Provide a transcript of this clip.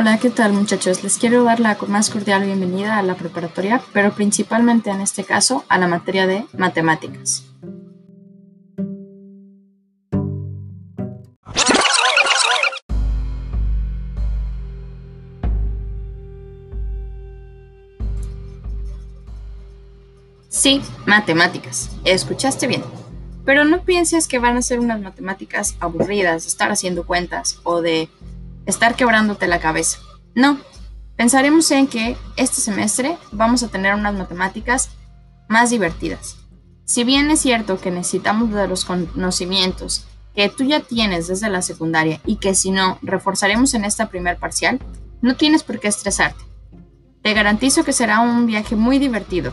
Hola, ¿qué tal muchachos? Les quiero dar la más cordial bienvenida a la preparatoria, pero principalmente en este caso a la materia de matemáticas. Sí, matemáticas. Escuchaste bien. Pero no pienses que van a ser unas matemáticas aburridas, de estar haciendo cuentas o de estar quebrándote la cabeza. No, pensaremos en que este semestre vamos a tener unas matemáticas más divertidas. Si bien es cierto que necesitamos de los conocimientos que tú ya tienes desde la secundaria y que si no reforzaremos en esta primer parcial, no tienes por qué estresarte. Te garantizo que será un viaje muy divertido